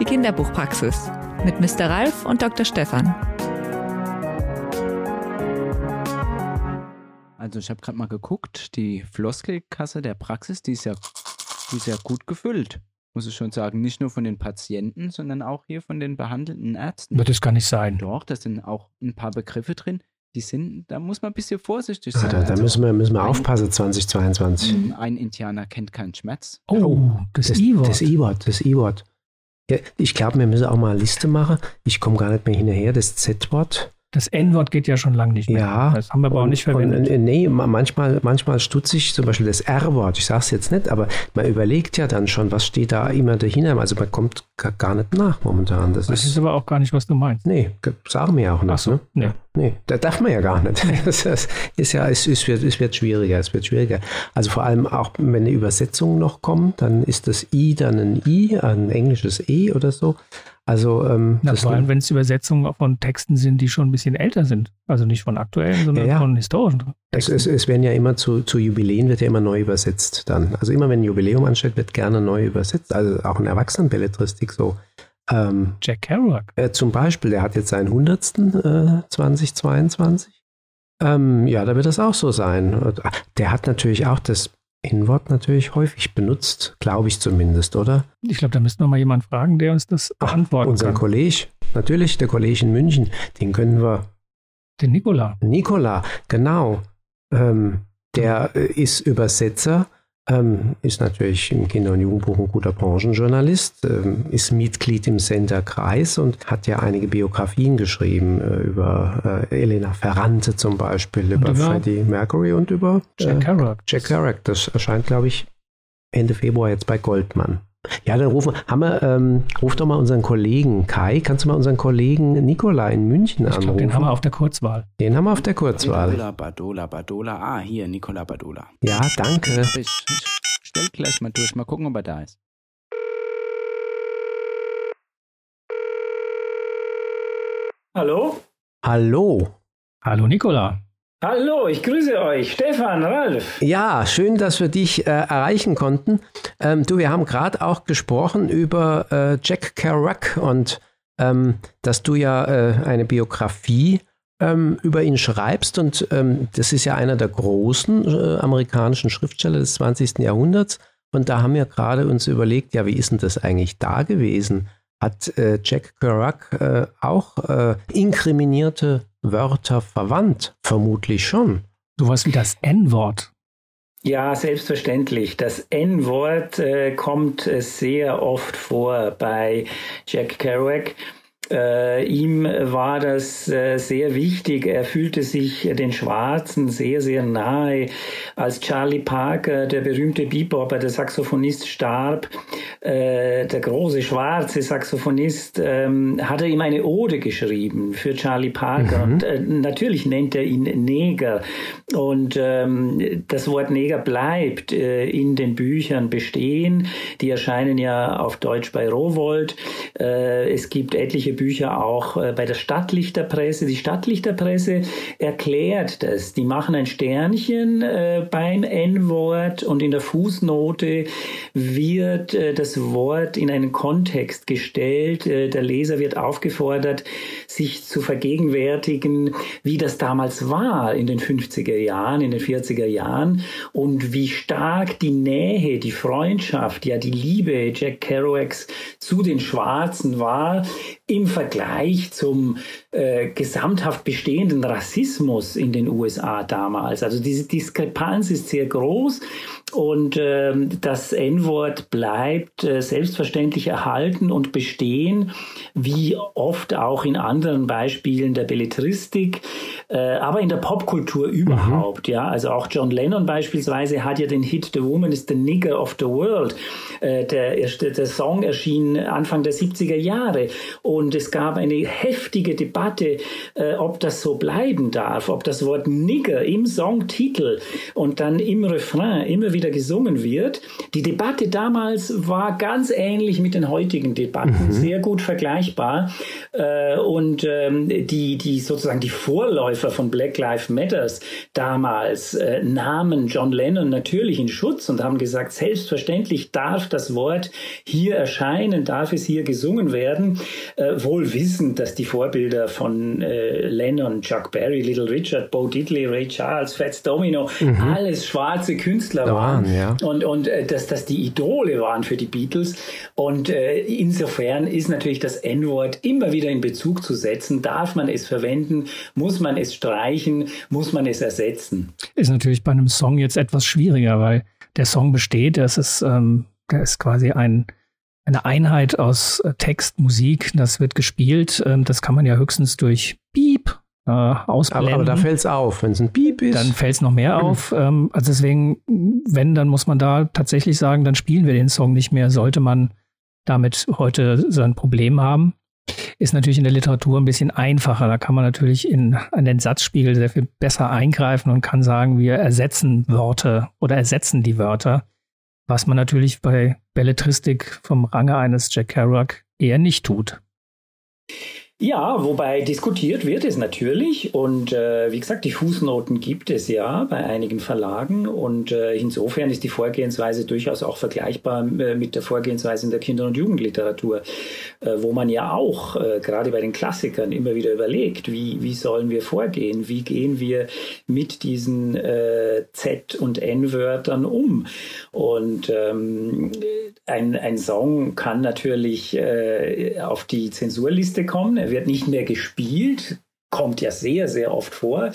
Die Kinderbuchpraxis mit Mr. Ralf und Dr. Stefan. Also ich habe gerade mal geguckt, die Floskelkasse der Praxis, die ist ja, die ist ja gut gefüllt muss ich schon sagen, nicht nur von den Patienten, sondern auch hier von den behandelnden Ärzten. Wird es gar nicht sein. Doch, da sind auch ein paar Begriffe drin, die sind, da muss man ein bisschen vorsichtig sein. Da, da also müssen wir, müssen wir aufpassen 2022. ein, ein Indianer kennt keinen Schmerz. Oh, das Das I-Wort. Das I-Wort, das I-Wort. Ja, ich glaube, wir müssen auch mal eine Liste machen. Ich komme gar nicht mehr hinterher. Das Z-Wort. Das N-Wort geht ja schon lange nicht mehr. Ja. Das haben wir aber auch nicht Und, verwendet. äh, nee, ma- manchmal, manchmal stutze ich zum Beispiel das R-Wort. Ich sage es jetzt nicht, aber man überlegt ja dann schon, was steht da immer dahinter. Also man kommt ga- gar nicht nach momentan. Das das ist, ist aber auch gar nicht, was du meinst. nee, sagen wir ja auch nicht. Ach so, ne? nee. Nee, da darf man ja gar nicht. Das ist ja, es, es, wird, es wird schwieriger, es wird schwieriger. Also vor allem auch, wenn eine Übersetzung noch kommt, dann ist das I dann ein I, ein englisches E oder so. Also ähm, Na, vor allem, wenn es Übersetzungen von Texten sind, die schon ein bisschen älter sind. Also nicht von aktuellen, sondern Ja, ja. von historischen es, es, es werden ja immer zu, zu Jubiläen wird ja immer neu übersetzt dann. Also immer wenn ein Jubiläum ansteht, wird gerne neu übersetzt. Also auch in Erwachsenenbelletristik so. Ähm, Jack Kerouac. Äh, zum Beispiel, der hat jetzt seinen 100. Äh, 2022. Ähm, ja, da wird das auch so sein. Ah, Der hat natürlich auch das N-Wort natürlich häufig benutzt, glaube ich zumindest, oder? Ich glaube, da müssten wir mal jemanden fragen, der uns das beantworten Unseren kann. Kollege, natürlich, der Kollege in München, den können wir, Den Nikola. Nikola, genau, ähm, der äh, ist Übersetzer, ähm, ist natürlich im Kinder- und Jugendbuch ein guter Branchenjournalist, ähm, ist Mitglied im Center Kreis und hat ja einige Biografien geschrieben äh, über äh, Elena Ferrante zum Beispiel, über, über Freddie Mercury und über Jack äh, Kerouac. Jack Kerouac. Das erscheint, glaube ich, Ende Februar jetzt bei Goldmann. Ja, dann rufen haben wir, ähm, ruf doch mal unseren Kollegen Kai. Kannst du mal unseren Kollegen Nikola in München Ich anrufen? glaube, den haben wir auf der Kurzwahl. Den haben wir auf der Kurzwahl. Badola, Badola, Badola. Ah, hier, Nicola Badola. Ja, danke. Ich, ich stell gleich mal durch, mal gucken, ob er da ist. Hallo? Hallo. Hallo Nikola. Hallo, ich grüße euch. Stefan, Ralf. Ja, schön, dass wir dich äh, erreichen konnten. Ähm, du, wir haben gerade auch gesprochen über äh, Jack Kerouac und ähm, dass du ja äh, eine Biografie ähm, über ihn schreibst und ähm, das ist ja einer der großen äh, amerikanischen Schriftsteller des 20. Jahrhunderts und da haben wir gerade uns überlegt, ja, wie ist denn das eigentlich da gewesen? Hat äh, Jack Kerouac äh, auch äh, inkriminierte Wörter verwandt? Vermutlich schon. Sowas wie das N-Wort. Ja, selbstverständlich. Das N-Wort äh, kommt äh, sehr oft vor bei Jack Kerouac. Äh, ihm war das äh, sehr wichtig. Er fühlte sich den Schwarzen sehr, sehr nahe. Als Charlie Parker, der berühmte Bebopper, der Saxophonist, starb, äh, der große schwarze Saxophonist, ähm, hat er ihm eine Ode geschrieben für Charlie Parker. Und äh, natürlich nennt er ihn Neger. Und ähm, das Wort Neger bleibt äh, in den Büchern bestehen. Die erscheinen ja auf Deutsch bei Rowold. Es gibt etliche Bücher auch äh, bei der Stadtlichterpresse. Die Stadtlichterpresse erklärt das. Die machen ein Sternchen äh, beim N-Wort und in der Fußnote wird äh, das Wort in einen Kontext gestellt. Der Leser wird aufgefordert, sich zu vergegenwärtigen, wie das damals war in den 50er Jahren, in den 40er Jahren und wie stark die Nähe, die Freundschaft, ja die Liebe Jack Kerouacs zu den Schwarzen war im Vergleich zum äh, gesamthaft bestehenden Rassismus in den USA damals. Also diese Diskrepanz ist sehr groß und ähm, das N-Wort bleibt äh, selbstverständlich erhalten und bestehen, wie oft auch in anderen Beispielen der Belletristik, äh, aber in der Popkultur überhaupt. Ja, also auch John Lennon beispielsweise hat ja den Hit "The Woman is the Nigger of the World". Äh, der, erste- der Song erschien Anfang der 70er Jahre und es gab eine heftige Debatte, äh, ob das so bleiben darf, ob das Wort Nigger im Songtitel und dann im Refrain immer wieder wieder gesungen wird. Die Debatte damals war ganz ähnlich mit den heutigen Debatten, mhm. sehr gut vergleichbar. Äh, und ähm, die, die sozusagen die Vorläufer von Black Lives Matters damals äh, nahmen John Lennon natürlich in Schutz und haben gesagt, selbstverständlich darf das Wort hier erscheinen, darf es hier gesungen werden, äh, wohl wissend, dass die Vorbilder von äh, Lennon, Chuck Berry, Little Richard, Bo Diddley, Ray Charles, Fats Domino, mhm. alles schwarze Künstler waren, waren ja. und, und äh, dass das die Idole waren für die Beatles. Und äh, insofern ist natürlich das N-Wort immer wieder in Bezug zu setzen. Darf man es verwenden? Muss man es streichen? Muss man es ersetzen? Ist natürlich bei einem Song jetzt etwas schwieriger, weil der Song besteht, das ist, ähm, der ist quasi ein eine Einheit aus äh, Text, Musik, das wird gespielt. Ähm, das kann man ja höchstens durch Piep äh, ausblenden. Aber, aber da fällt es auf, wenn es ein Piep ist. Dann fällt es noch mehr mhm. auf. Ähm, also deswegen, wenn, dann muss man da tatsächlich sagen, dann spielen wir den Song nicht mehr. Sollte man damit heute so ein Problem haben. Ist natürlich in der Literatur ein bisschen einfacher. Da kann man natürlich in, an den Satzspiegel sehr viel besser eingreifen und kann sagen, wir ersetzen Worte oder ersetzen die Wörter, was man natürlich bei Belletristik vom Range eines Jack Kerouac eher nicht tut. Ja, wobei diskutiert wird es natürlich und äh, wie gesagt, die Fußnoten gibt es ja bei einigen Verlagen und äh, insofern ist die Vorgehensweise durchaus auch vergleichbar äh, mit der Vorgehensweise in der Kinder- und Jugendliteratur, äh, wo man ja auch äh, gerade bei den Klassikern immer wieder überlegt, wie, wie sollen wir vorgehen, wie gehen wir mit diesen äh, Z- und N-Wörtern um? Und ähm, ein, ein Song kann natürlich auf die Zensurliste kommen wird nicht mehr gespielt, kommt ja sehr, sehr oft vor.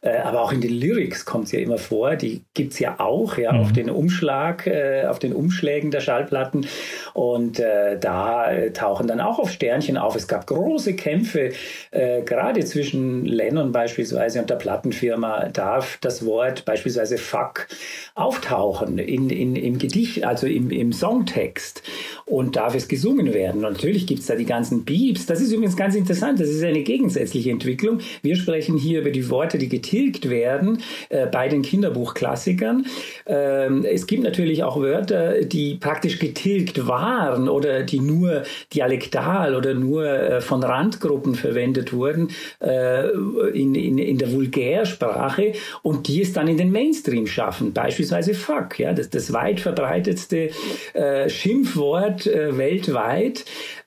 Äh, aber auch in den Lyrics kommt es ja immer vor. Die gibt es ja auch, ja, mhm. auf den Umschlag, äh, auf den Umschlägen der Schallplatten. Und äh, da tauchen dann auch auf Sternchen auf. Es gab große Kämpfe, gerade zwischen Lennon beispielsweise und der Plattenfirma. Darf das Wort beispielsweise Fuck auftauchen in, in, im Gedicht, also im, im Songtext? Und darf es gesungen werden? Und natürlich gibt es da die ganzen Beeps. Das ist übrigens ganz interessant. Das ist eine gegensätzliche Entwicklung. Wir sprechen hier über die Worte, die getilgt werden äh, bei den Kinderbuchklassikern. Ähm, es gibt natürlich auch Wörter, die praktisch getilgt waren oder die nur dialektal oder nur äh, von Randgruppen verwendet wurden äh, in, in, in der Vulgärsprache und die es dann in den Mainstream schaffen. Beispielsweise Fuck, ja, das, das weit verbreitetste äh, Schimpfwort äh, weltweit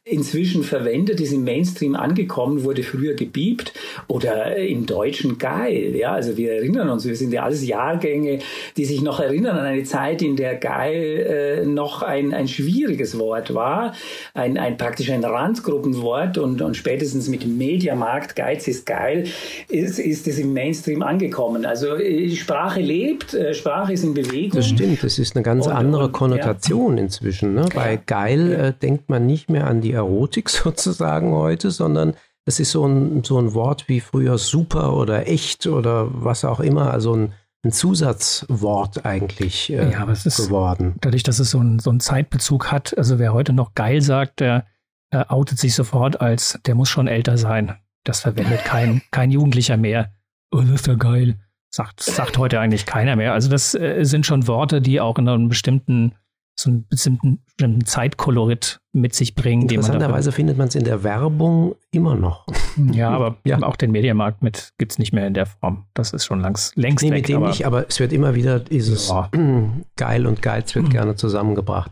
inzwischen verwendet, ist im Mainstream angekommen, wurde früher gebiebt oder im Deutschen geil. Ja, also wir erinnern uns, wir sind ja alles Jahrgänge, die sich noch erinnern an eine Zeit, in der geil äh, noch ein, ein schwieriges Wort war, ein, ein praktisch ein Randgruppenwort und, und spätestens mit Mediamarkt, Geiz ist geil, ist, ist es im Mainstream angekommen. Also äh, Sprache lebt, äh, Sprache ist in Bewegung. Das stimmt, das ist eine ganz und, andere Konnotation ja. inzwischen. Ne? Bei geil äh, denkt man nicht mehr an die Erotik sozusagen heute, sondern es ist so ein, so ein Wort wie früher super oder echt oder was auch immer, also ein, ein Zusatzwort eigentlich äh, ja, aber es ist geworden. Dadurch, dass es so, ein, so einen Zeitbezug hat, also wer heute noch geil sagt, der äh, outet sich sofort als, der muss schon älter sein. Das verwendet kein, kein Jugendlicher mehr. Oh, das ist ja geil. Sagt, sagt heute eigentlich keiner mehr. Also das äh, sind schon Worte, die auch in einem bestimmten so einen bestimmten, bestimmten Zeitkolorit mit sich bringen. Interessanterweise findet man es in der Werbung immer noch. Ja, aber ja. auch den Mediamarkt mit gibt es nicht mehr in der Form. Das ist schon langs, längst nee, weg. mit dem aber, nicht, aber es wird immer wieder dieses ja. Geil und Geiz wird mhm. gerne zusammengebracht.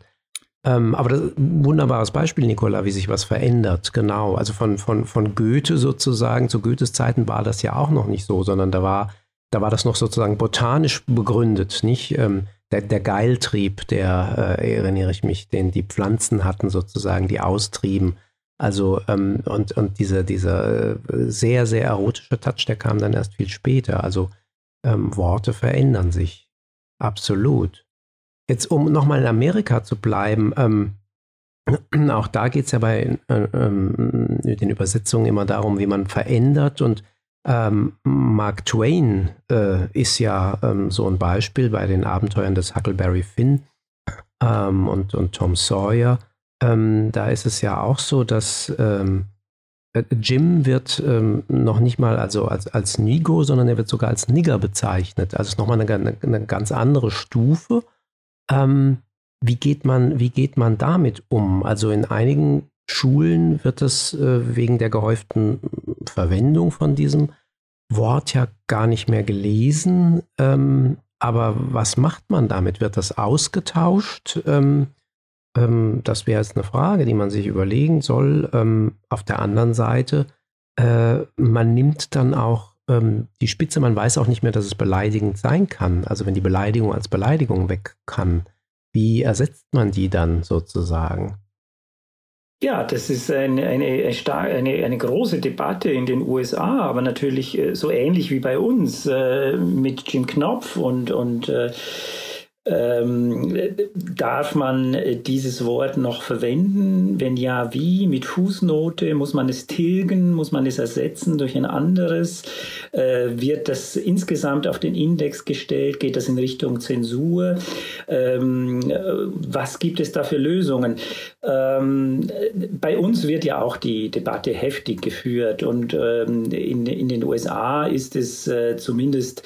Ähm, aber das wunderbares Beispiel, Nicola, wie sich was verändert. Genau. Also von, von, von Goethe sozusagen, zu Goethes Zeiten war das ja auch noch nicht so, sondern da war, da war das noch sozusagen botanisch begründet, nicht? Ähm, der, der Geiltrieb, der äh, erinnere ich mich, den die Pflanzen hatten sozusagen, die austrieben. Also ähm, und, und dieser, dieser äh, sehr, sehr erotische Touch, der kam dann erst viel später. Also ähm, Worte verändern sich. Absolut. Jetzt, um nochmal in Amerika zu bleiben, ähm, auch da geht es ja bei äh, äh, den Übersetzungen immer darum, wie man verändert und ähm, Mark Twain äh, ist ja ähm, so ein Beispiel bei den Abenteuern des Huckleberry Finn ähm, und, und Tom Sawyer. Ähm, da ist es ja auch so, dass ähm, äh, Jim wird ähm, noch nicht mal also als, als Nigo, sondern er wird sogar als Nigger bezeichnet. Also ist nochmal eine, eine, eine ganz andere Stufe. Wie geht man, wie geht man damit um? Also in einigen Schulen wird es äh, wegen der gehäuften Verwendung von diesem Wort ja gar nicht mehr gelesen. Ähm, aber was macht man damit? Wird das ausgetauscht? Ähm, ähm, das wäre jetzt eine Frage, die man sich überlegen soll. Auf der anderen Seite, äh, man nimmt dann auch die Spitze, man weiß auch nicht mehr, dass es beleidigend sein kann. Also wenn die Beleidigung als Beleidigung weg kann, wie ersetzt man die dann sozusagen? Ja, das ist eine, eine, eine, eine, große Debatte in den USA, aber natürlich äh, so ähnlich wie bei uns äh, mit Jim Knopf und, und äh, ähm, darf man äh, dieses Wort noch verwenden? Wenn ja, wie? Mit Fußnote? Muss man es tilgen? Muss man es ersetzen durch ein anderes? Äh, wird das insgesamt auf den Index gestellt? Geht das in Richtung Zensur? Ähm, äh, was gibt es da für Lösungen? Ähm, bei uns wird ja auch die Debatte heftig geführt und ähm, in, in den USA ist es äh, zumindest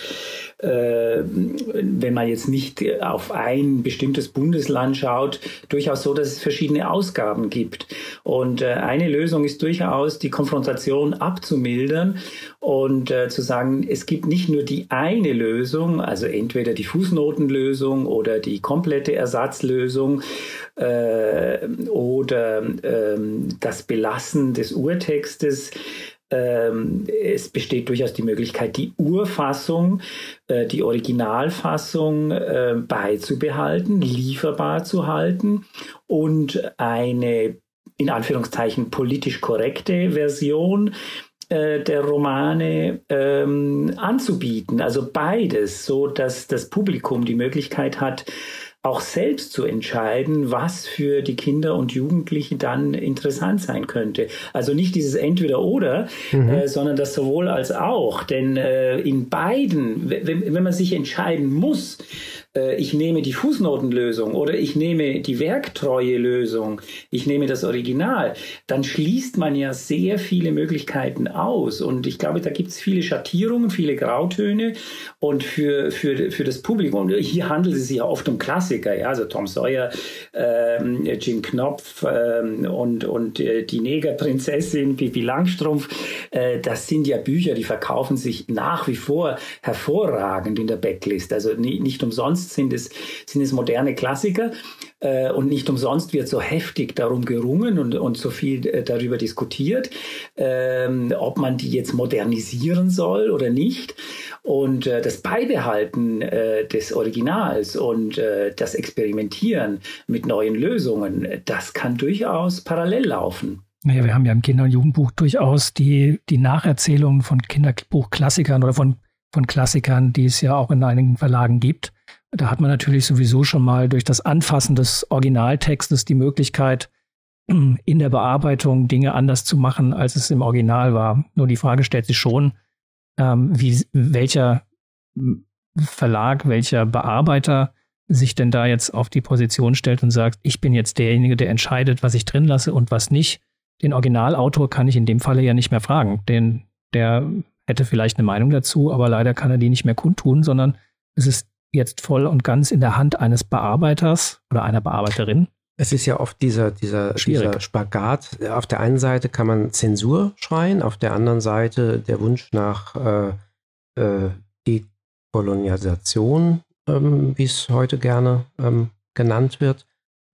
wenn man jetzt nicht auf ein bestimmtes Bundesland schaut, durchaus so, dass es verschiedene Ausgaben gibt. Und äh, eine Lösung ist durchaus, die Konfrontation abzumildern und äh, zu sagen, es gibt nicht nur die eine Lösung, also entweder die Fußnotenlösung oder die komplette Ersatzlösung äh, oder äh, das Belassen des Urtextes, ähm, es besteht durchaus die Möglichkeit, die Urfassung, äh, die Originalfassung äh, beizubehalten, lieferbar zu halten und eine in Anführungszeichen politisch korrekte Version äh, der Romane ähm, anzubieten. Also beides, so dass das Publikum die Möglichkeit hat, auch selbst zu entscheiden, was für die Kinder und Jugendlichen dann interessant sein könnte. Also nicht dieses Entweder-Oder, mhm. äh, sondern das sowohl als auch. Denn äh, in beiden, wenn, wenn man sich entscheiden muss, äh, ich nehme die Fußnotenlösung oder ich nehme die werktreue Lösung, ich nehme das Original, dann schließt man ja sehr viele Möglichkeiten aus. Und ich glaube, da gibt es viele Schattierungen, viele Grautöne. Und für, für, für das Publikum, hier handelt es sich ja oft um Klassiker, ja, also Tom Sawyer, ähm, Jim Knopf ähm, und, und äh, die Negerprinzessin, Pipi Langstrumpf, äh, das sind ja Bücher, die verkaufen sich nach wie vor hervorragend in der Backlist. Also nicht umsonst umsonst sind es, sind es moderne Klassiker äh, und nicht umsonst wird so heftig darum gerungen und, und so viel äh, darüber diskutiert, ähm, ob man die jetzt modernisieren soll oder nicht. Und äh, das Beibehalten äh, des Originals und das Experimentieren mit neuen Lösungen, das kann durchaus parallel laufen. Naja, wir haben ja im Kinder- und Jugendbuch durchaus die, die Nacherzählungen von Kinderbuchklassikern oder von, von Klassikern, die es ja auch in einigen Verlagen gibt. Da hat man natürlich sowieso schon mal durch das Anfassen des Originaltextes die Möglichkeit, in der Bearbeitung Dinge anders zu machen, als es im Original war. Nur die Frage stellt sich schon, ähm, wie, welcher Verlag, welcher Bearbeiter sich denn da jetzt auf die Position stellt und sagt, ich bin jetzt derjenige, der entscheidet, was ich drin lasse und was nicht. Den Originalautor kann ich in dem Falle ja nicht mehr fragen, denn der hätte vielleicht eine Meinung dazu, aber leider kann er die nicht mehr kundtun, sondern es ist jetzt voll und ganz in der Hand eines Bearbeiters oder einer Bearbeiterin. Es ist ja oft dieser, dieser, dieser Spagat. Auf der einen Seite kann man Zensur schreien, auf der anderen Seite der Wunsch nach äh, äh, Dekolonisation, ähm, wie es heute gerne ähm, genannt wird,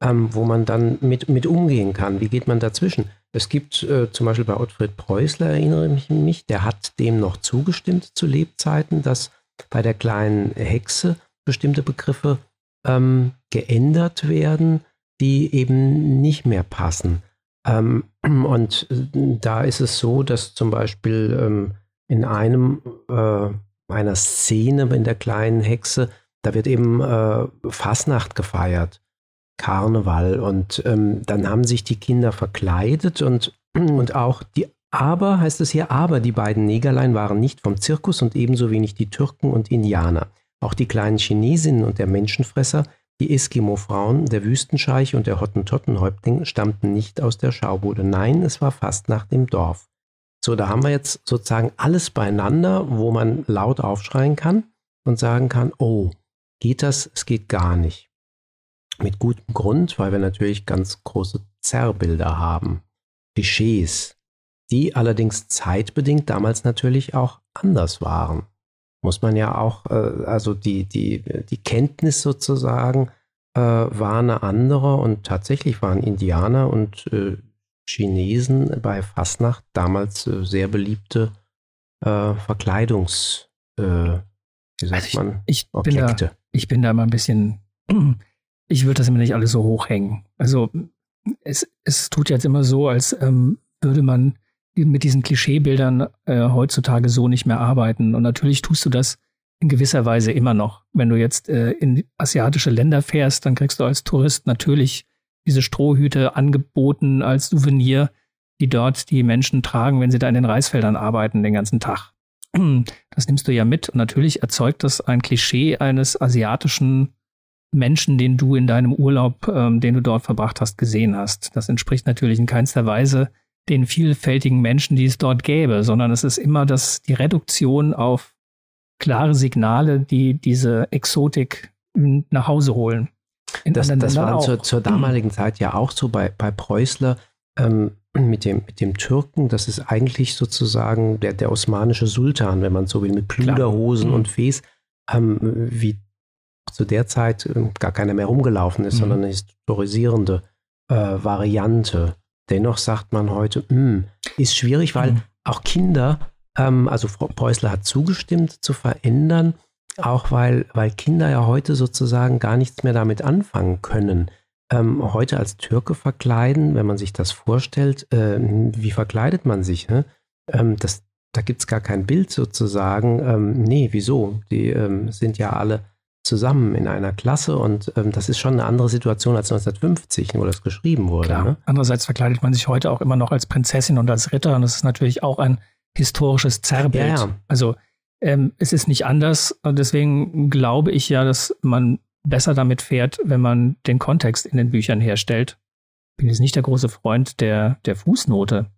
ähm, wo man dann mit, mit umgehen kann. Wie geht man dazwischen? Es gibt äh, zum Beispiel bei Ottfried Preußler, erinnere ich mich, der hat dem noch zugestimmt zu Lebzeiten, dass bei der kleinen Hexe bestimmte Begriffe ähm, geändert werden, die eben nicht mehr passen. Ähm, und äh, da ist es so, dass zum Beispiel ähm, in einem äh, einer Szene in der kleinen Hexe, da wird eben äh, Fasnacht gefeiert, Karneval. Und ähm, dann haben sich die Kinder verkleidet und, und auch die aber, heißt es hier, aber die beiden Negerlein waren nicht vom Zirkus und ebenso wenig die Türken und Indianer. Auch die kleinen Chinesinnen und der Menschenfresser, die Eskimo-Frauen, der Wüstenscheich und der Hottentottenhäuptling stammten nicht aus der Schaubude. Nein, es war fast nach dem Dorf. So, da haben wir jetzt sozusagen alles beieinander, wo man laut aufschreien kann und sagen kann, oh, geht das? Es geht gar nicht. Mit gutem Grund, weil wir natürlich ganz große Zerrbilder haben, Klischees, die allerdings zeitbedingt damals natürlich auch anders waren. Muss man ja auch, äh, also die, die, die Kenntnis sozusagen äh, war eine andere und tatsächlich waren Indianer und äh, Chinesen bei Fasnacht damals äh, sehr beliebte äh, Verkleidungs, äh, wie sagt Also ich- man, Ich bin, Objekte. da, ich bin da immer ein bisschen, ich würde das immer nicht alles so hochhängen. Also es, es tut jetzt immer so, als ähm, würde man mit diesen Klischeebildern äh, heutzutage so nicht mehr arbeiten. Und natürlich tust du das in gewisser Weise immer noch. Wenn du jetzt äh, in asiatische Länder fährst, dann kriegst du als Tourist natürlich diese Strohhüte angeboten als Souvenir, die dort die Menschen tragen, wenn sie da in den Reisfeldern arbeiten den ganzen Tag. Das nimmst du ja mit und natürlich erzeugt das ein Klischee eines asiatischen Menschen, den du in deinem Urlaub, ähm, den du dort verbracht hast, gesehen hast. Das entspricht natürlich in keinster Weise den vielfältigen Menschen, die es dort gäbe, sondern es ist immer das, die Reduktion auf klare Signale, die diese Exotik m, nach Hause holen. In Das, das war zur, zur damaligen Zeit ja auch so bei, bei Preußler ähm, mit, dem, mit dem Türken. Das ist eigentlich sozusagen der, der osmanische Sultan, wenn man so will, mit Klar. Pluderhosen Mhm. und Fes, ähm, wie zu der Zeit ähm, gar keiner mehr rumgelaufen ist, Mhm. sondern eine historisierende äh, Variante. Dennoch sagt man heute, "Hm, ist schwierig, weil Mhm. auch Kinder, ähm, also Frau Preußler hat zugestimmt zu verändern, auch weil, weil Kinder ja heute sozusagen gar nichts mehr damit anfangen können. Ähm, heute als Türke verkleiden, wenn man sich das vorstellt, ähm, wie verkleidet man sich? Ne? Ähm, das, da gibt es gar kein Bild sozusagen. Ähm, nee, wieso? Die ähm, sind ja alle zusammen in einer Klasse und ähm, das ist schon eine andere Situation als 1950, wo das geschrieben wurde. Ne? Andererseits verkleidet man sich heute auch immer noch als Prinzessin und als Ritter und das ist natürlich auch ein historisches Zerrbild. Ja, ja. Also ähm, es ist nicht anders und deswegen glaube ich ja, dass man besser damit fährt, wenn man den Kontext in den Büchern herstellt. Bin jetzt nicht der große Freund der, der Fußnote,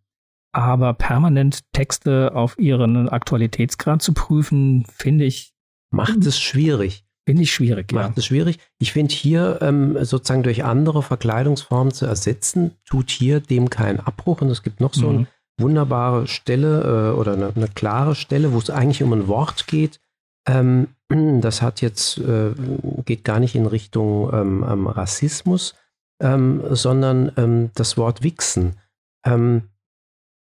aber permanent Texte auf ihren Aktualitätsgrad zu prüfen, finde ich, Macht es schwierig. Finde ich schwierig. Ja. macht es schwierig. Ich finde hier ähm, sozusagen durch andere Verkleidungsformen zu ersetzen, tut hier dem keinen Abbruch. Und es gibt noch so Mhm. eine wunderbare Stelle äh, oder eine, eine klare Stelle, wo es eigentlich um ein Wort geht. Ähm, das hat jetzt, äh, geht gar nicht in Richtung ähm, ähm, Rassismus, ähm, sondern ähm, das Wort Wichsen.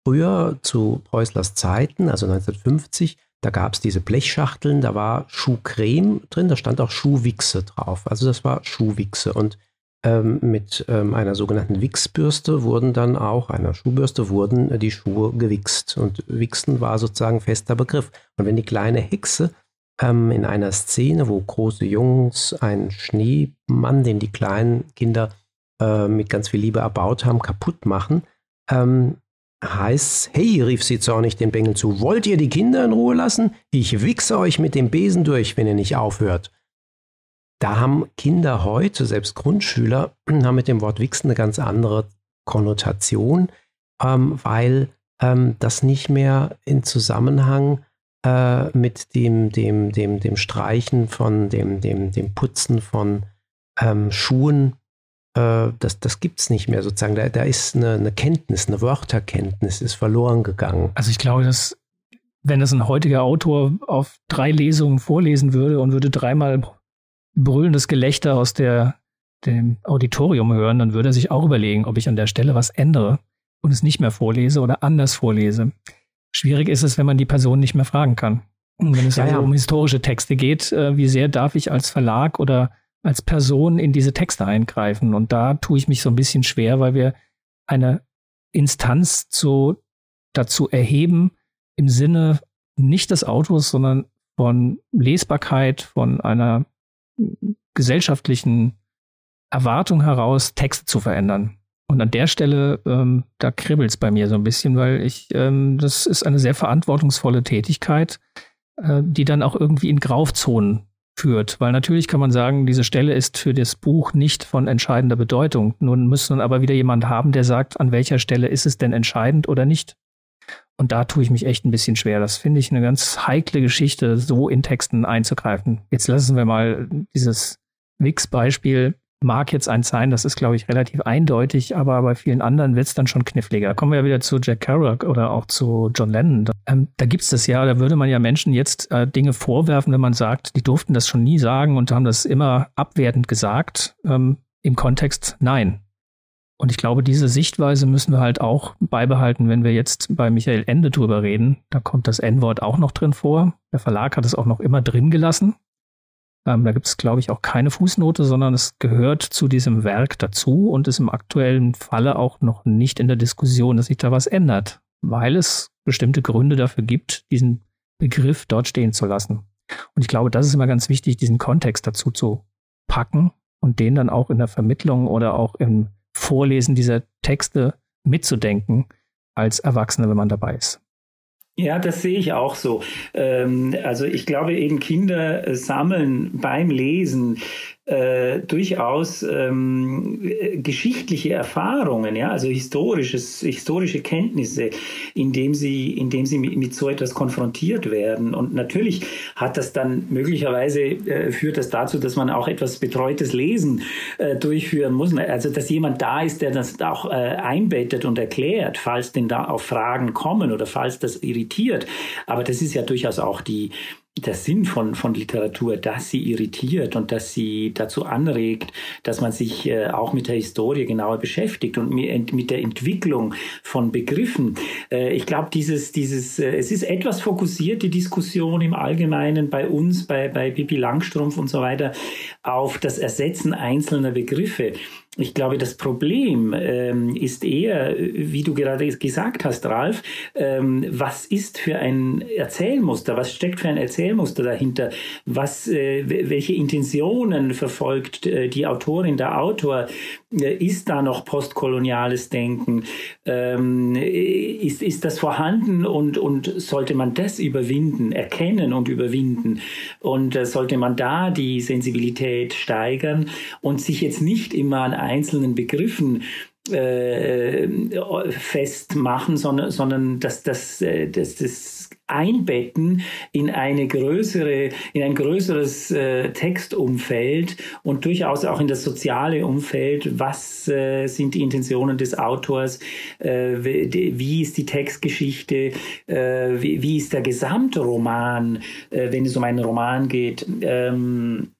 Früher zu Preußlers Zeiten, also 1950, da gab es diese Blechschachteln, da war Schuhcreme drin, da stand auch Schuhwichse drauf. Also das war Schuhwichse. Und ähm, mit ähm, einer sogenannten Wichsbürste wurden dann auch, einer Schuhbürste, wurden äh, die Schuhe gewichst. Und Wichsen war sozusagen fester Begriff. Und wenn die kleine Hexe ähm, in einer Szene, wo große Jungs einen Schneemann, den die kleinen Kinder äh, mit ganz viel Liebe erbaut haben, kaputt machen, ähm, heißt, hey, rief sie zornig den Bengel zu, wollt ihr die Kinder in Ruhe lassen? Ich wichse euch mit dem Besen durch, wenn ihr nicht aufhört. Da haben Kinder heute, selbst Grundschüler, haben mit dem Wort wichsen eine ganz andere Konnotation, ähm, weil ähm, das nicht mehr in Zusammenhang äh, mit dem, dem, dem, dem Streichen von, dem, dem, dem Putzen von ähm, Schuhen äh, das, das gibt es nicht mehr sozusagen. Da, da ist eine, eine Kenntnis, eine Wörterkenntnis ist verloren gegangen. Also ich glaube, dass wenn das ein heutiger Autor auf drei Lesungen vorlesen würde und würde dreimal brüllendes Gelächter aus der, dem Auditorium hören, dann würde er sich auch überlegen, ob ich an der Stelle was ändere und es nicht mehr vorlese oder anders vorlese. Schwierig ist es, wenn man die Person nicht mehr fragen kann. Und wenn es Ja, also ja. um historische Texte geht, äh, wie sehr darf ich als Verlag oder als Person in diese Texte eingreifen? Und da tue ich mich so ein bisschen schwer, weil wir eine Instanz zu, dazu erheben, im Sinne nicht des Autors, sondern von Lesbarkeit, von einer gesellschaftlichen Erwartung heraus, Texte zu verändern. Und an der Stelle, ähm, da kribbelt es bei mir so ein bisschen, weil ich, ähm, das ist eine sehr verantwortungsvolle Tätigkeit, äh, die dann auch irgendwie in Graufzonen führt. Weil natürlich kann man sagen, diese Stelle ist für das Buch nicht von entscheidender Bedeutung. Nun müsste man aber wieder jemand haben, der sagt, an welcher Stelle ist es denn entscheidend oder nicht. Und da tue ich mich echt ein bisschen schwer. Das finde ich eine ganz heikle Geschichte, so in Texten einzugreifen. Jetzt lassen wir mal dieses Wix-Beispiel mag jetzt eins sein, das ist, glaube ich, relativ eindeutig, aber bei vielen anderen wird es dann schon kniffliger. Kommen wir ja wieder zu Jack Kerouac oder auch zu John Lennon. Ähm, da gibt's das ja, da würde man ja Menschen jetzt äh, Dinge vorwerfen, wenn man sagt, die durften das schon nie sagen und haben das immer abwertend gesagt. Ähm, Im Kontext nein. Und ich glaube, diese Sichtweise müssen wir halt auch beibehalten, wenn wir jetzt bei Michael Ende drüber reden. Da kommt das N-Wort auch noch drin vor. Der Verlag hat es auch noch immer drin gelassen. Ähm, da gibt es, glaube ich, auch keine Fußnote, sondern es gehört zu diesem Werk dazu und ist im aktuellen Falle auch noch nicht in der Diskussion, dass sich da was ändert, weil es bestimmte Gründe dafür gibt, diesen Begriff dort stehen zu lassen. Und ich glaube, das ist immer ganz wichtig, diesen Kontext dazu zu packen und den dann auch in der Vermittlung oder auch im Vorlesen dieser Texte mitzudenken als Erwachsene, wenn man dabei ist. Ja, das sehe ich auch so. Ähm, also ich glaube eben Kinder sammeln beim Lesen äh, durchaus ähm, geschichtliche Erfahrungen, ja, also historisches, historische Kenntnisse, indem sie, indem sie mit, mit, so etwas konfrontiert werden. Und natürlich hat das dann möglicherweise äh, führt das dazu, dass man auch etwas betreutes Lesen äh, durchführen muss. Also dass jemand da ist, der das auch äh, einbettet und erklärt, falls denn da auch Fragen kommen oder falls das irritiert. Aber das ist ja durchaus auch die der Sinn von, von Literatur, dass sie irritiert und dass sie dazu anregt, dass man sich äh, auch mit der Historie genauer beschäftigt und mit, mit der Entwicklung von Begriffen. Äh, ich glaube, dieses, dieses, äh, es ist etwas fokussiert, die Diskussion im Allgemeinen bei uns, bei, bei Bibi Langstrumpf und so weiter, auf das Ersetzen einzelner Begriffe. Ich glaube, das Problem ähm, ist eher, wie du gerade gesagt hast, Ralf, ähm, was ist für ein Erzählmuster, was steckt für ein Erzählmuster dahinter, was, äh, welche Intentionen verfolgt äh, die Autorin, der Autor, ist da noch postkoloniales Denken, ähm, ist, ist das vorhanden und, und sollte man das überwinden, erkennen und überwinden? Und äh, sollte man da die Sensibilität steigern und sich jetzt nicht immer an einzelnen Begriffen äh, festmachen, sondern, sondern dass das, äh, das, das einbetten in eine größere, in ein größeres äh, Textumfeld und durchaus auch in das soziale Umfeld. Was äh, sind die Intentionen des Autors? Äh, wie ist die Textgeschichte? Äh, wie, wie, ist der Gesamtroman, äh, wenn es um einen Roman geht? Ähm,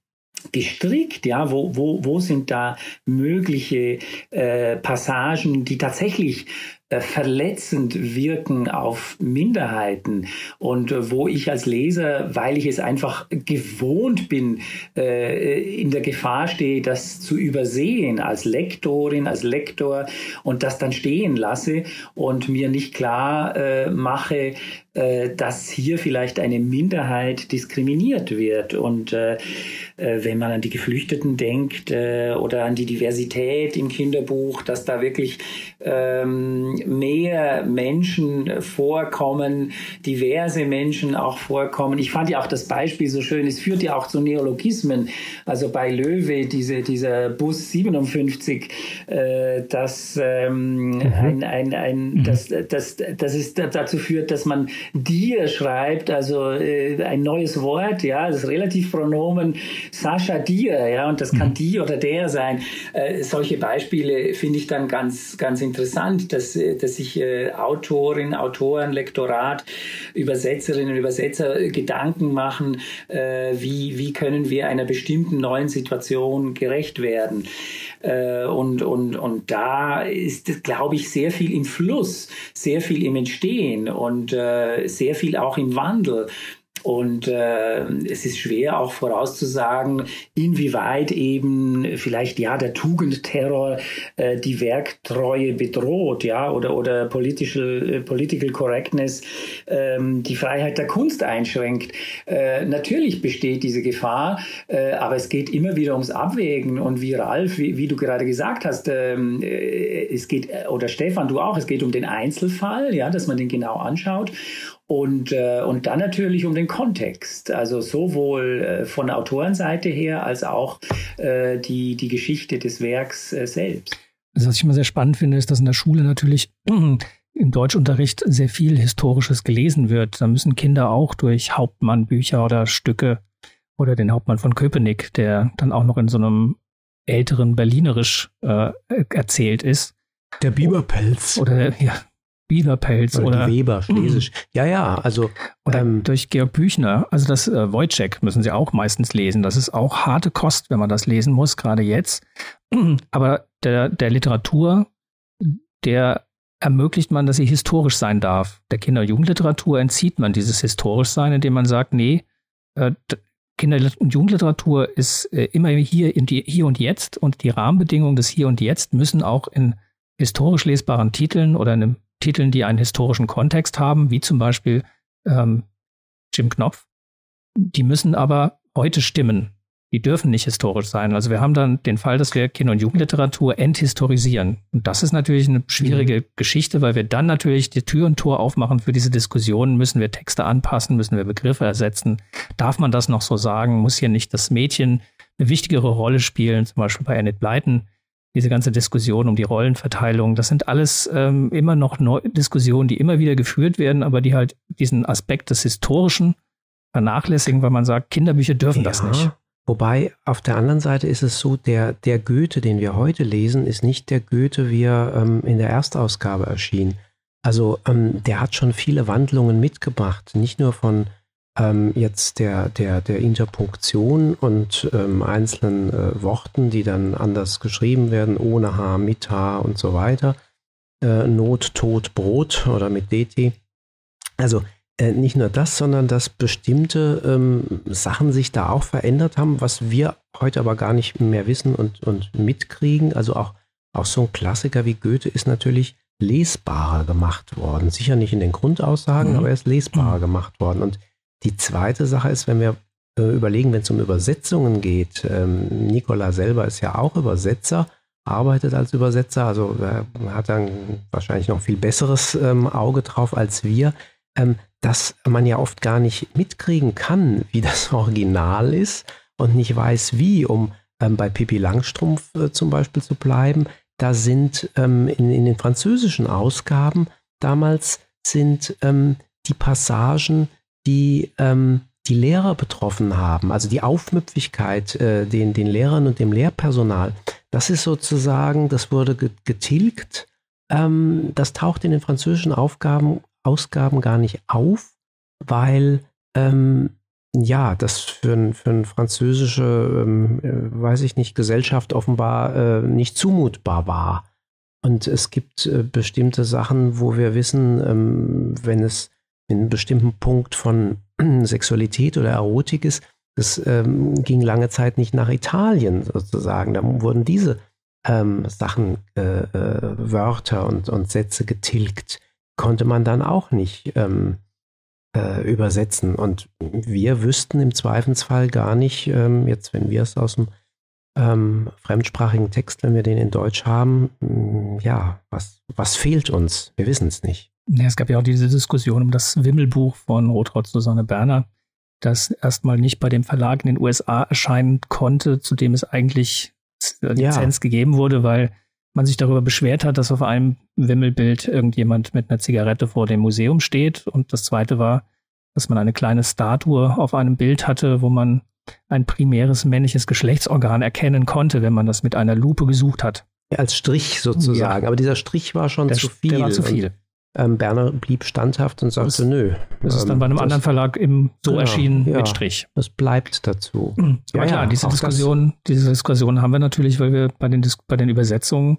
gestrickt, ja, wo, wo, wo sind da mögliche äh, Passagen, die tatsächlich verletzend wirken auf Minderheiten und äh, wo ich als Leser, weil ich es einfach gewohnt bin, äh, in der Gefahr stehe, das zu übersehen als Lektorin, als Lektor und das dann stehen lasse und mir nicht klar mache, dass hier vielleicht eine Minderheit diskriminiert wird. Und wenn man an die Geflüchteten denkt oder an die Diversität im Kinderbuch, dass da wirklich ähm, mehr Menschen vorkommen, diverse Menschen auch vorkommen. Ich fand ja auch das Beispiel so schön, es führt ja auch zu Neologismen. Also bei Löwe, diese, dieser Bus 57, äh, das, ähm, mhm. ein, ein, ein, mhm. das, das, das ist dazu führt, dass man dir schreibt, also äh, ein neues Wort, ja, das Relativpronomen Sascha dir, ja, und das kann mhm. die oder der sein. Äh, solche Beispiele finde ich dann ganz, ganz interessant, dass dass sich äh, Autorinnen, Autoren, Lektorat, Übersetzerinnen und Übersetzer Gedanken machen, äh, wie, wie können wir einer bestimmten neuen Situation gerecht werden. Äh, und, und, und da ist, glaube ich, sehr viel im Fluss, sehr viel im Entstehen und äh, sehr viel auch im Wandel. Und äh, es ist schwer auch vorauszusagen, inwieweit eben vielleicht ja der Tugendterror äh, die Werktreue bedroht, ja, oder oder politische äh, political correctness ähm, die Freiheit der Kunst einschränkt. Äh, natürlich besteht diese Gefahr, äh, aber es geht immer wieder ums Abwägen und wie Ralf, wie, wie du gerade gesagt hast, ähm, äh, es geht oder Stefan, du auch, es geht um den Einzelfall, ja, dass man den genau anschaut und, äh, und dann natürlich um den Kontext, also sowohl äh, von der Autorenseite her als auch äh, die, die Geschichte des Werks äh, selbst. Also was ich immer sehr spannend finde, ist, dass in der Schule natürlich im Deutschunterricht sehr viel Historisches gelesen wird. Da müssen Kinder auch durch Hauptmann Bücher oder Stücke oder den Hauptmann von Köpenick, der dann auch noch in so einem älteren Berlinerisch äh, erzählt ist. Der Biberpelz. Oder ja, Biberpelz oder, oder Weber, Schlesisch. Ja, ja, also oder ähm, durch Georg Büchner, also das äh, Wojciech müssen Sie auch meistens lesen. Das ist auch harte Kost, wenn man das lesen muss, gerade jetzt. Aber der, der Literatur, der ermöglicht man, dass sie historisch sein darf. Der Kinder- und Jugendliteratur entzieht man dieses historisch sein, indem man sagt, nee, äh, Kinder- und Jugendliteratur ist äh, immer hier, in die, hier und jetzt und die Rahmenbedingungen des Hier und Jetzt müssen auch in historisch lesbaren Titeln oder in Titeln, die einen historischen Kontext haben, wie zum Beispiel ähm, Jim Knopf, die müssen aber heute stimmen. Die dürfen nicht historisch sein. Also wir haben dann den Fall, dass wir Kinder- und Jugendliteratur enthistorisieren. Und das ist natürlich eine schwierige mhm. Geschichte, weil wir dann natürlich die Tür und Tor aufmachen für diese Diskussionen. Müssen wir Texte anpassen? Müssen wir Begriffe ersetzen? Darf man das noch so sagen? Muss hier nicht das Mädchen eine wichtigere Rolle spielen? Zum Beispiel bei Annette Blyton. Diese ganze Diskussion um die Rollenverteilung, das sind alles ähm, immer noch Neu Diskussionen, die immer wieder geführt werden, aber die halt diesen Aspekt des Historischen vernachlässigen, weil man sagt, Kinderbücher dürfen ja. das nicht. Wobei auf der anderen Seite ist es so, der, der Goethe, den wir heute lesen, ist nicht der Goethe, wie er ähm, in der Erstausgabe erschien. Also ähm, der hat schon viele Wandlungen mitgebracht, nicht nur von ähm, jetzt der, der, der Interpunktion und ähm, einzelnen äh, Worten, die dann anders geschrieben werden, ohne H, mit H und so weiter. Äh, Not, Tod, Brot oder mit DT. Also äh, nicht nur das, sondern dass bestimmte ähm, Sachen sich da auch verändert haben, was wir heute aber gar nicht mehr wissen und, und mitkriegen. Also auch, auch so ein Klassiker wie Goethe ist natürlich lesbarer gemacht worden. Sicher nicht in den Grundaussagen, mhm. aber er ist lesbarer mhm. gemacht worden. Und die zweite Sache ist, wenn wir äh, überlegen, wenn es um Übersetzungen geht, ähm, Nikola selber ist ja auch Übersetzer, arbeitet als Übersetzer, also er hat dann wahrscheinlich noch viel besseres ähm, Auge drauf als wir. Ähm, dass man ja oft gar nicht mitkriegen kann, wie das Original ist und nicht weiß, wie, um bei Pippi Langstrumpf äh, zum Beispiel zu bleiben. Da sind in, in, den französischen Ausgaben damals sind die Passagen, die ähm, die Lehrer betroffen haben, also die Aufmüpfigkeit äh, den, den Lehrern und dem Lehrpersonal, das ist sozusagen, das wurde getilgt. Ähm, das taucht in den französischen Aufgaben Ausgaben gar nicht auf, weil ähm, ja, das für, ein, für eine französische, ähm, äh, weiß ich nicht, Gesellschaft offenbar äh, nicht zumutbar war. Und es gibt äh, bestimmte Sachen, wo wir wissen, ähm, wenn es in einem bestimmten Punkt von Sexualität oder Erotik ist, das ähm, ging lange Zeit nicht nach Italien sozusagen. Da wurden diese ähm, Sachen, äh, äh, Wörter und, und Sätze getilgt konnte man dann auch nicht ähm, äh, übersetzen. Und wir wüssten im Zweifelsfall gar nicht, ähm, jetzt wenn wir es aus dem ähm, fremdsprachigen Text, wenn wir den in Deutsch haben, mh, ja, was, was fehlt uns? Wir wissen es nicht. Ja, es gab ja auch diese Diskussion um das Wimmelbuch von Rotraud Susanne Berner, das erstmal nicht bei dem Verlag in den USA erscheinen konnte, zu dem es eigentlich Lizenz ja. gegeben wurde, weil man sich darüber beschwert hat, dass auf einem Wimmelbild irgendjemand mit einer Zigarette vor dem Museum steht. Und das zweite war, dass man eine kleine Statue auf einem Bild hatte, wo man ein primäres männliches Geschlechtsorgan erkennen konnte, wenn man das mit einer Lupe gesucht hat. als Strich sozusagen. Ja. Aber dieser Strich war schon der, zu viel. Der war zu viel. Ähm, Berner blieb standhaft und sagte, das, nö. Das ist dann bei einem das, anderen Verlag eben so genau, erschienen ja, mit Strich. Das bleibt dazu. Mhm. Ja, Aber klar, ja, diese Diskussion, diese Diskussion haben wir natürlich, weil wir bei den, bei den Übersetzungen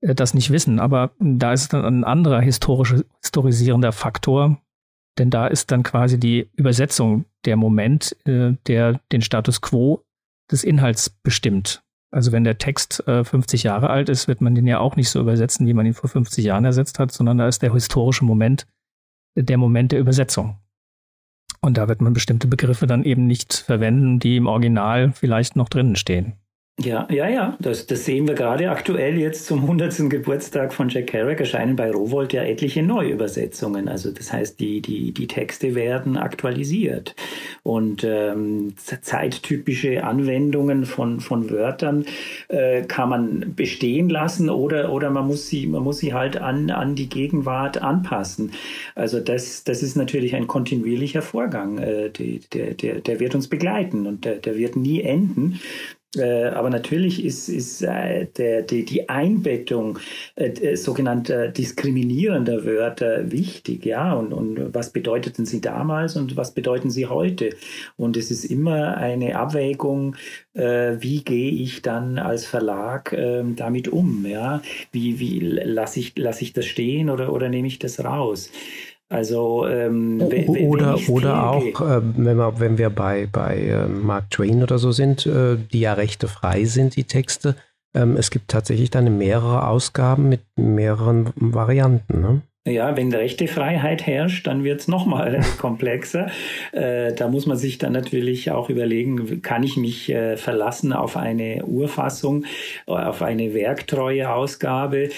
äh, das nicht wissen. Aber da ist dann ein anderer historische, historisierender Faktor, denn da ist dann quasi die Übersetzung der Moment, äh, der den Status quo des Inhalts bestimmt. Also wenn der Text äh, 50 Jahre alt ist, wird man den ja auch nicht so übersetzen, wie man ihn vor 50 Jahren ersetzt hat, sondern da ist der historische Moment der Moment der Übersetzung. Und da wird man bestimmte Begriffe dann eben nicht verwenden, die im Original vielleicht noch drinnen stehen. Ja, ja, ja, das, das sehen wir gerade aktuell jetzt zum 100. Geburtstag von Jack Kerouac erscheinen bei Rowold ja etliche Neuübersetzungen. Also das heißt, die, die, die Texte werden aktualisiert und ähm, zeittypische Anwendungen von, von Wörtern äh, kann man bestehen lassen oder, oder man muss sie, man muss sie halt an, an die Gegenwart anpassen. Also das, das ist natürlich ein kontinuierlicher Vorgang, äh, die, der, der, der wird uns begleiten und der, der wird nie enden. Äh, aber natürlich ist, ist äh, der, die, die Einbettung äh, sogenannter diskriminierender Wörter wichtig, ja. Und, und was bedeuteten sie damals und was bedeuten sie heute? Und es ist immer eine Abwägung, äh, wie gehe ich dann als Verlag äh, damit um, ja? Wie, wie lasse ich, lass ich das stehen oder, oder nehme ich das raus? Also ähm, oder oder auch äh, wenn wir wenn wir bei bei äh, Mark Twain oder so sind, äh, die ja rechtefrei sind die Texte. Ähm, es gibt tatsächlich dann mehrere Ausgaben mit mehreren Varianten. Ne? Ja, wenn rechte Freiheit herrscht, dann wird es nochmal komplexer. Äh, da muss man sich dann natürlich auch überlegen, kann ich mich äh, verlassen auf eine Urfassung, auf eine werktreue Ausgabe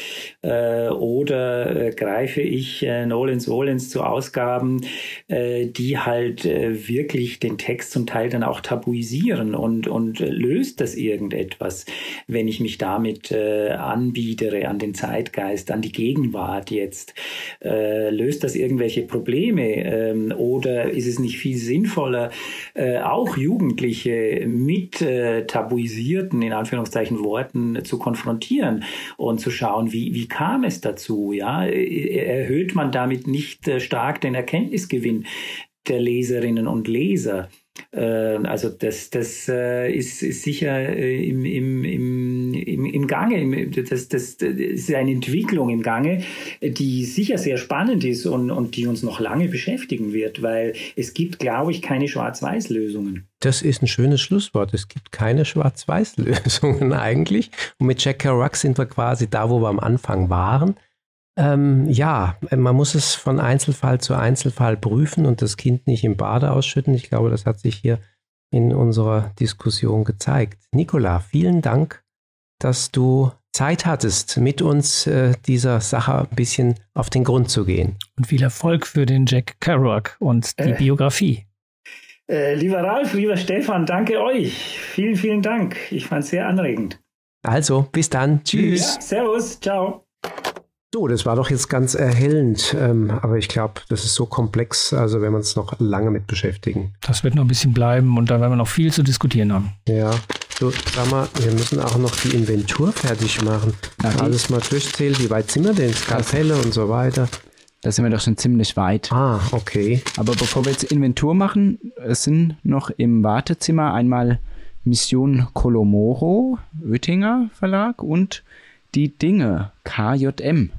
äh, oder äh, greife ich äh, Nolens Volens zu Ausgaben, äh, die halt wirklich den Text zum Teil dann auch tabuisieren und, und löst das irgendetwas, wenn ich mich damit anbiedere an den Zeitgeist, an die Gegenwart jetzt. Äh, löst das irgendwelche Probleme ähm, oder ist es nicht viel sinnvoller, äh, auch Jugendliche mit äh, tabuisierten, in Anführungszeichen, Worten zu konfrontieren und zu schauen, wie, wie kam es dazu? Ja? Erhöht man damit nicht äh, stark den Erkenntnisgewinn der Leserinnen und Leser? Ähm, also das, das äh, ist, ist sicher äh, im, im, im, im, Gange. Das, das, das ist eine Entwicklung im Gange, die sicher sehr spannend ist und, und die uns noch lange beschäftigen wird, weil es gibt, glaube ich, keine Schwarz-Weiß-Lösungen. Das ist ein schönes Schlusswort. Es gibt keine Schwarz-Weiß-Lösungen eigentlich. Und mit Jack Kerouac sind wir quasi da, wo wir am Anfang waren. Ähm, ja, man muss es von Einzelfall zu Einzelfall prüfen und das Kind nicht im Bade ausschütten. Ich glaube, das hat sich hier in unserer Diskussion gezeigt. Nicola, vielen Dank, dass du Zeit hattest, mit uns äh, dieser Sache ein bisschen auf den Grund zu gehen. Und viel Erfolg für den Jack Kerouac und die äh, Biografie. Äh, lieber Ralf, lieber Stefan, danke euch. Vielen, vielen Dank. Ich fand es sehr anregend. Also, bis dann. Tschüss. Ja, servus. Ciao. So, das war doch jetzt ganz erhellend, ähm, aber ich glaube, das ist so komplex, also wenn wir uns noch lange mit beschäftigen. Das wird noch ein bisschen bleiben und da werden wir noch viel zu diskutieren haben. Ja, so, sag mal, wir müssen auch noch die Inventur fertig machen. Ja, Alles mal durchzählen, wie weit sind wir denn? Skalpelle und so weiter. Da sind wir doch schon ziemlich weit. Ah, okay. Aber bevor wir jetzt Inventur machen, es sind noch im Wartezimmer einmal Mission Colomoro, Oettinger Verlag und die Dinge, KJM.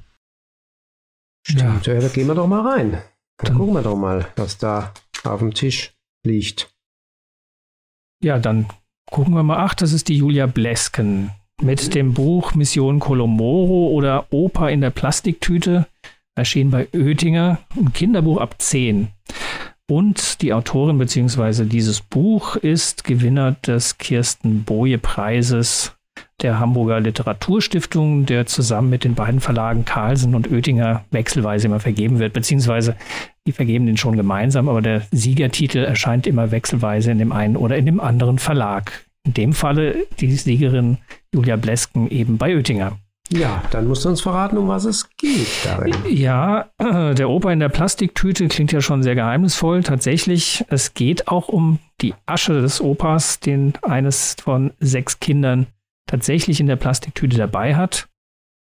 Stimmt, ja. ja, da gehen wir doch mal rein. Dann gucken wir doch mal, was da auf dem Tisch liegt. Ja, dann gucken wir mal. Ach, das ist die Julia Blesken mit dem Buch Mission Colomoro oder Oper in der Plastiktüte, erschienen bei Oettinger, ein Kinderbuch ab 10. Und die Autorin bzw. dieses Buch ist Gewinner des Kirsten Boje Preises der Hamburger Literaturstiftung, der zusammen mit den beiden Verlagen Carlsen und Oettinger wechselweise immer vergeben wird, beziehungsweise die vergeben den schon gemeinsam, aber der Siegertitel erscheint immer wechselweise in dem einen oder in dem anderen Verlag. In dem Falle die Siegerin Julia Blesken eben bei Oettinger. Ja, dann musst du uns verraten, um was es geht darin. Ja, äh, der Opa in der Plastiktüte klingt ja schon sehr geheimnisvoll. Tatsächlich, es geht auch um die Asche des Opas, den eines von sechs Kindern tatsächlich in der Plastiktüte dabei hat.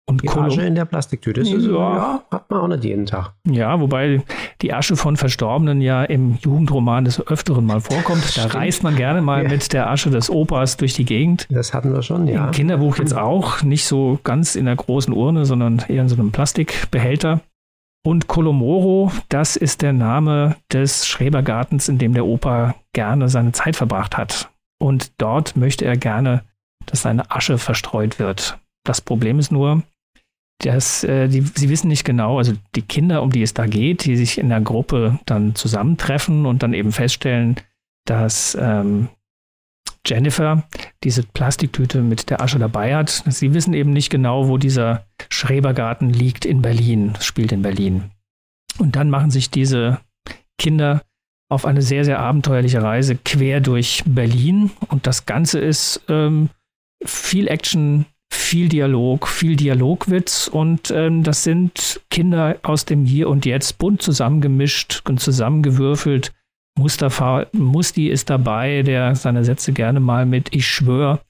Und die Asche in der Plastiktüte, das ist, ja. ja, hat man auch nicht jeden Tag. Ja, wobei die Asche von Verstorbenen ja im Jugendroman des Öfteren mal vorkommt. Da Stimmt. reist man gerne mal ja. mit der Asche des Opas durch die Gegend. Das hatten wir schon, ja. Im Kinderbuch jetzt auch, nicht so ganz in der großen Urne, sondern eher in so einem Plastikbehälter. Und Colomoro, das ist der Name des Schrebergartens, in dem der Opa gerne seine Zeit verbracht hat. Und dort möchte er gerne dass seine Asche verstreut wird. Das Problem ist nur, dass äh, die, sie wissen nicht genau, also die Kinder, um die es da geht, die sich in der Gruppe dann zusammentreffen und dann eben feststellen, dass ähm, Jennifer diese Plastiktüte mit der Asche dabei hat. Sie wissen eben nicht genau, wo dieser Schrebergarten liegt in Berlin, spielt in Berlin. Und dann machen sich diese Kinder auf eine sehr, sehr abenteuerliche Reise quer durch Berlin. Und das Ganze ist ähm, viel Action, viel Dialog, viel Dialogwitz und ähm, das sind Kinder aus dem Hier und Jetzt bunt zusammengemischt und zusammengewürfelt. Mustafa, Musti ist dabei, der seine Sätze gerne mal mit Ich schwör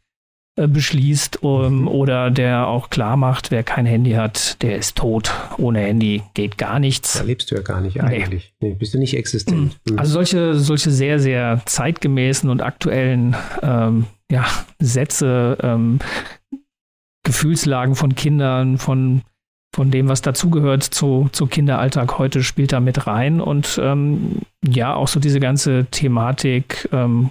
äh, beschließt um, oder der auch klar macht, wer kein Handy hat, der ist tot. Ohne Handy geht gar nichts. Da lebst du ja gar nicht eigentlich. Nee, nee bist du nicht existent. Mhm. Also solche, solche sehr, sehr zeitgemäßen und aktuellen ähm, ja, Sätze, ähm, Gefühlslagen von Kindern, von von dem, was dazugehört zu, zu Kinderalltag heute, spielt da mit rein. Und ähm, ja, auch so diese ganze Thematik, ähm,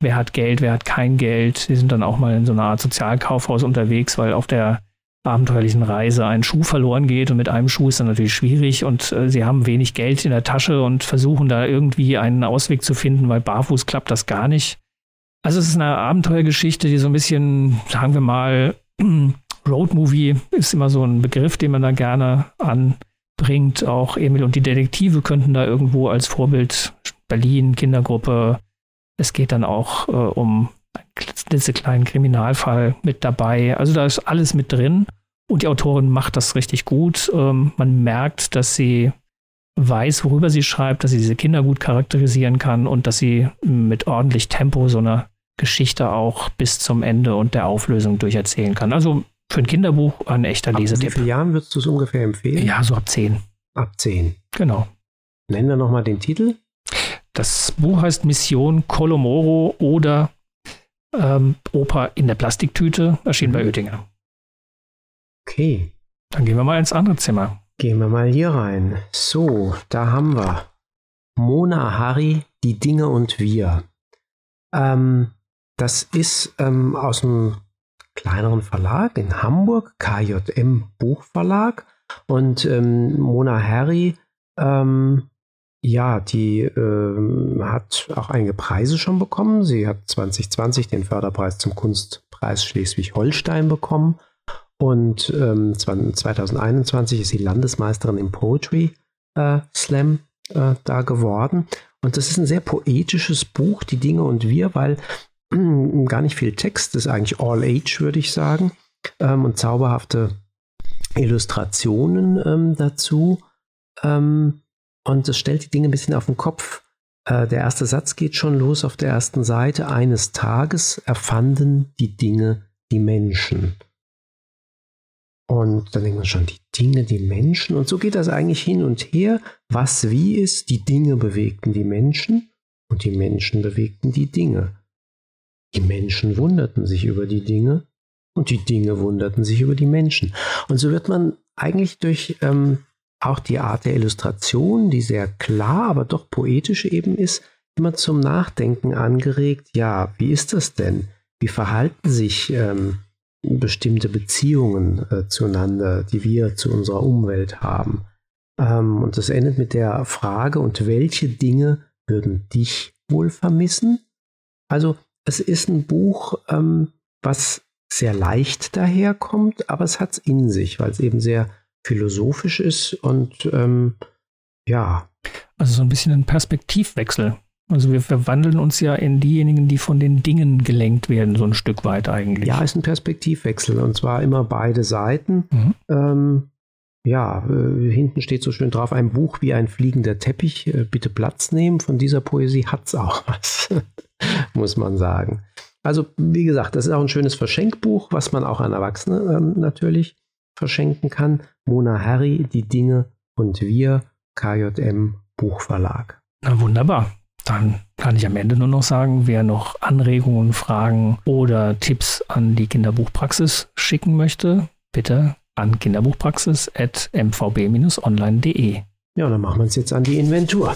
wer hat Geld, wer hat kein Geld. Die sind dann auch mal in so einer Art Sozialkaufhaus unterwegs, weil auf der abenteuerlichen Reise ein Schuh verloren geht und mit einem Schuh ist dann natürlich schwierig und äh, sie haben wenig Geld in der Tasche und versuchen da irgendwie einen Ausweg zu finden, weil barfuß klappt das gar nicht. Also es ist eine Abenteuergeschichte, die so ein bisschen, sagen wir mal, Roadmovie ist immer so ein Begriff, den man da gerne anbringt. Auch Emil und die Detektive könnten da irgendwo als Vorbild Berlin, Kindergruppe. Es geht dann auch äh, um einen kleinen Kriminalfall mit dabei. Also da ist alles mit drin. Und die Autorin macht das richtig gut. Ähm, man merkt, dass sie weiß, worüber sie schreibt, dass sie diese Kinder gut charakterisieren kann und dass sie mit ordentlich Tempo so eine Geschichte auch bis zum Ende und der Auflösung durcherzählen kann. Also für ein Kinderbuch ein echter ab Lesetipp. Wie viele Jahren würdest du es ungefähr empfehlen? Ja, so ab zehn. Ab zehn. Genau. Nennen wir nochmal den Titel. Das Buch heißt Mission Colomoro oder ähm, Oper in der Plastiktüte, erschienen mhm. bei Oettinger. Okay. Dann gehen wir mal ins andere Zimmer. Gehen wir mal hier rein. So, da haben wir Mona Harry, die Dinge und wir. Ähm, das ist ähm, aus dem kleineren Verlag in Hamburg, KJM Buchverlag. Und ähm, Mona Harry, ähm, ja, die ähm, hat auch einige Preise schon bekommen. Sie hat 2020 den Förderpreis zum Kunstpreis Schleswig-Holstein bekommen. Und ähm, 2021 ist sie Landesmeisterin im Poetry äh, Slam äh, da geworden. Und das ist ein sehr poetisches Buch, Die Dinge und wir, weil gar nicht viel Text, ist eigentlich All Age, würde ich sagen, ähm, und zauberhafte Illustrationen ähm, dazu. Ähm, und das stellt die Dinge ein bisschen auf den Kopf. Äh, der erste Satz geht schon los auf der ersten Seite. Eines Tages erfanden die Dinge die Menschen. Und dann denkt man schon, die Dinge, die Menschen. Und so geht das eigentlich hin und her. Was wie ist, die Dinge bewegten die Menschen und die Menschen bewegten die Dinge. Die Menschen wunderten sich über die Dinge und die Dinge wunderten sich über die Menschen. Und so wird man eigentlich durch ähm, auch die Art der Illustration, die sehr klar, aber doch poetisch eben ist, immer zum Nachdenken angeregt. Ja, wie ist das denn? Wie verhalten sich ähm, bestimmte Beziehungen äh, zueinander, die wir zu unserer Umwelt haben? Ähm, und das endet mit der Frage, und welche Dinge würden dich wohl vermissen? Also es ist ein Buch, ähm, was sehr leicht daherkommt, aber es hat es in sich, weil es eben sehr philosophisch ist und ähm, ja. Also so ein bisschen ein Perspektivwechsel. Also wir verwandeln uns ja in diejenigen, die von den Dingen gelenkt werden, so ein Stück weit eigentlich. Ja, ist ein Perspektivwechsel und zwar immer beide Seiten. Mhm. Ähm, ja, äh, hinten steht so schön drauf, ein Buch wie ein fliegender Teppich, äh, bitte Platz nehmen. Von dieser Poesie hat es auch was. muss man sagen. Also, wie gesagt, das ist auch ein schönes Verschenkbuch, was man auch an Erwachsene ähm, natürlich verschenken kann. Mona Harry, Die Dinge und wir, KJM Buchverlag. Na wunderbar. Dann kann ich am Ende nur noch sagen, wer noch Anregungen, Fragen oder Tipps an die Kinderbuchpraxis schicken möchte, bitte an kinderbuchpraxis.mvb-online.de. Ja, dann machen wir uns jetzt an die Inventur.